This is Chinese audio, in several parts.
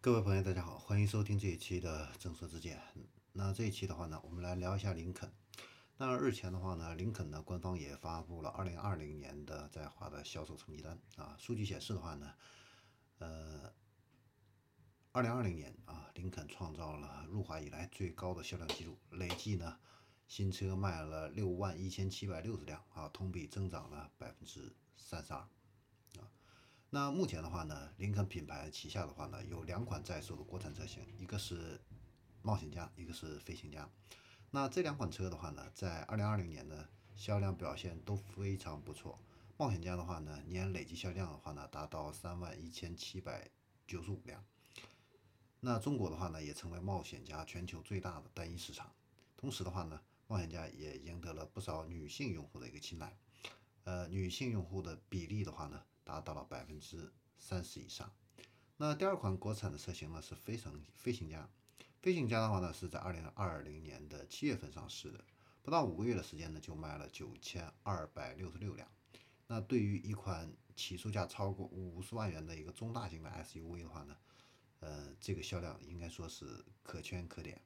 各位朋友，大家好，欢迎收听这一期的正说之见。那这一期的话呢，我们来聊一下林肯。那日前的话呢，林肯呢官方也发布了2020年的在华的销售成绩单啊。数据显示的话呢，呃，2020年啊，林肯创造了入华以来最高的销量记录，累计呢新车卖了六万一千七百六十辆啊，同比增长了百分之三十二。那目前的话呢，林肯品牌旗下的话呢，有两款在售的国产车型，一个是冒险家，一个是飞行家。那这两款车的话呢，在二零二零年呢销量表现都非常不错。冒险家的话呢，年累计销量的话呢，达到三万一千七百九十五辆。那中国的话呢，也成为冒险家全球最大的单一市场。同时的话呢，冒险家也赢得了不少女性用户的一个青睐。呃，女性用户的比例的话呢，达到了百分之三十以上。那第二款国产的车型呢是飞行飞行家，飞行家的话呢是在二零二零年的七月份上市的，不到五个月的时间呢就卖了九千二百六十六辆。那对于一款起售价超过五十万元的一个中大型的 SUV 的话呢，呃，这个销量应该说是可圈可点。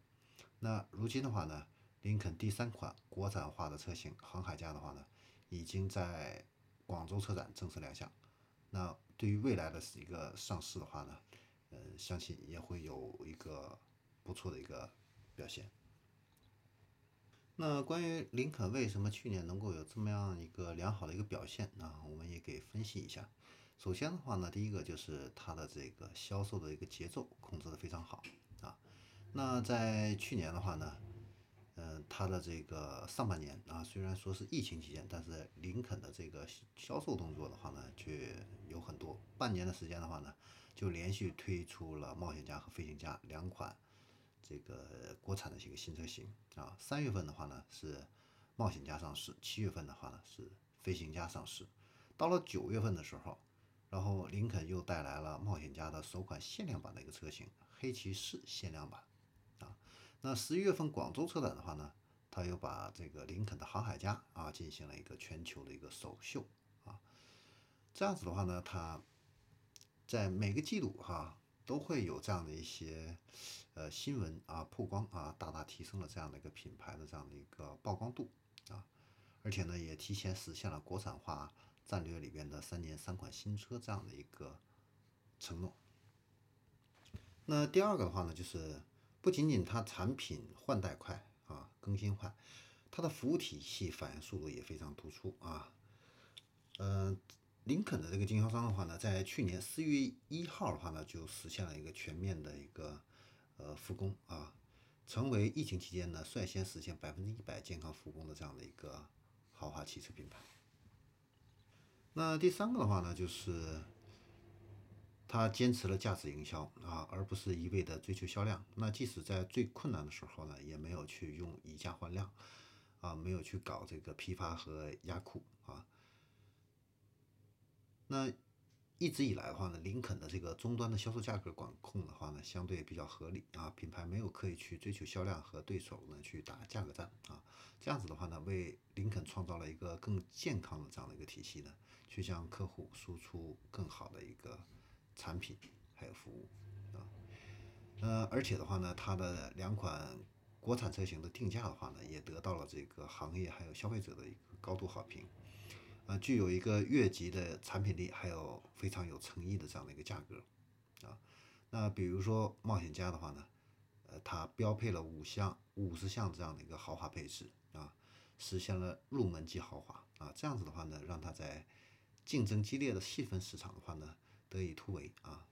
那如今的话呢，林肯第三款国产化的车型航海家的话呢，已经在广州车展正式亮相。那对于未来的一个上市的话呢，呃，相信也会有一个不错的一个表现。那关于林肯为什么去年能够有这么样一个良好的一个表现啊，我们也给分析一下。首先的话呢，第一个就是它的这个销售的一个节奏控制的非常好啊。那在去年的话呢。它的这个上半年啊，虽然说是疫情期间，但是林肯的这个销售动作的话呢，却有很多。半年的时间的话呢，就连续推出了冒险家和飞行家两款这个国产的一个新车型啊。三月份的话呢是冒险家上市，七月份的话呢是飞行家上市。到了九月份的时候，然后林肯又带来了冒险家的首款限量版的一个车型——黑骑士限量版啊。那十一月份广州车展的话呢，他又把这个林肯的航海家啊进行了一个全球的一个首秀啊，这样子的话呢，他在每个季度哈都会有这样的一些呃新闻啊曝光啊，大大提升了这样的一个品牌的这样的一个曝光度啊，而且呢也提前实现了国产化战略里边的三年三款新车这样的一个承诺。那第二个的话呢就是。不仅仅它产品换代快啊，更新换，它的服务体系反应速度也非常突出啊。呃，林肯的这个经销商的话呢，在去年四月一号的话呢，就实现了一个全面的一个呃复工啊，成为疫情期间呢率先实现百分之一百健康复工的这样的一个豪华汽车品牌。那第三个的话呢，就是。他坚持了价值营销啊，而不是一味的追求销量。那即使在最困难的时候呢，也没有去用以价换量啊，没有去搞这个批发和压库啊。那一直以来的话呢，林肯的这个终端的销售价格管控的话呢，相对比较合理啊，品牌没有刻意去追求销量和对手呢去打价格战啊。这样子的话呢，为林肯创造了一个更健康的这样的一个体系呢，去向客户输出更好的一个。产品还有服务啊，呃，而且的话呢，它的两款国产车型的定价的话呢，也得到了这个行业还有消费者的一个高度好评，呃，具有一个越级的产品力，还有非常有诚意的这样的一个价格啊。那比如说冒险家的话呢，呃，它标配了五项五十项这样的一个豪华配置啊，实现了入门级豪华啊，这样子的话呢，让它在竞争激烈的细分市场的话呢。得以突围啊！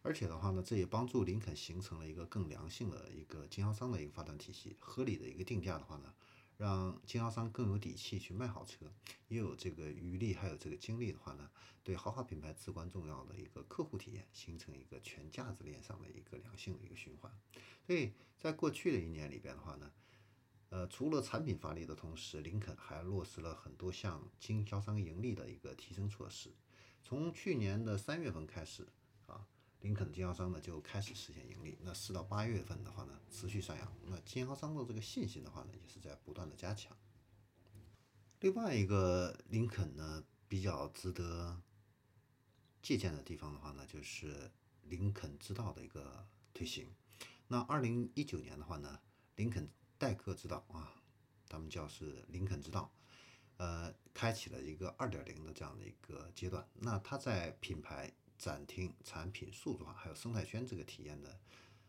而且的话呢，这也帮助林肯形成了一个更良性的一个经销商的一个发展体系。合理的一个定价的话呢，让经销商更有底气去卖好车，也有这个余力，还有这个精力的话呢，对豪华品牌至关重要的一个客户体验，形成一个全价值链上的一个良性的一个循环。所以在过去的一年里边的话呢，呃，除了产品发力的同时，林肯还落实了很多项经销商盈利的一个提升措施。从去年的三月份开始，啊，林肯经销商呢就开始实现盈利。那四到八月份的话呢，持续上扬。那经销商的这个信心的话呢，也是在不断的加强。另外一个林肯呢比较值得借鉴的地方的话呢，就是林肯之道的一个推行。那二零一九年的话呢，林肯代客之道啊，他们叫是林肯之道，呃，开启了一个二点零的这样的一个阶段。那它在品牌、展厅、产品、数字化还有生态圈这个体验的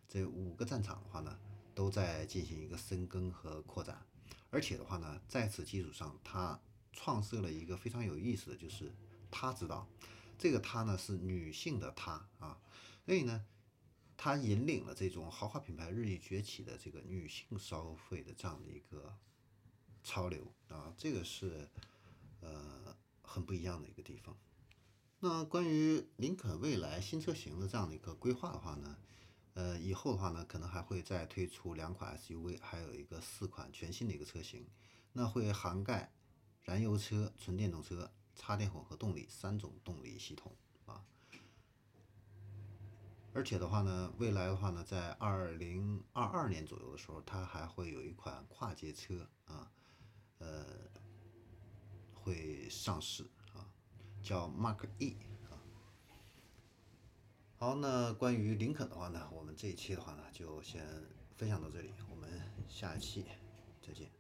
这五个战场的话呢，都在进行一个深耕和扩展。而且的话呢，在此基础上，它创设了一个非常有意思的就是“他之道”。这个“他”呢是女性的“她”啊，所以呢。它引领了这种豪华品牌日益崛起的这个女性消费的这样的一个潮流啊，这个是呃很不一样的一个地方。那关于林肯未来新车型的这样的一个规划的话呢，呃，以后的话呢，可能还会再推出两款 SUV，还有一个四款全新的一个车型，那会涵盖燃油车、纯电动车、插电混合动力三种动力系统啊。而且的话呢，未来的话呢，在二零二二年左右的时候，它还会有一款跨界车啊，呃，会上市啊，叫 Mark E 啊。好，那关于林肯的话呢，我们这一期的话呢，就先分享到这里，我们下一期再见。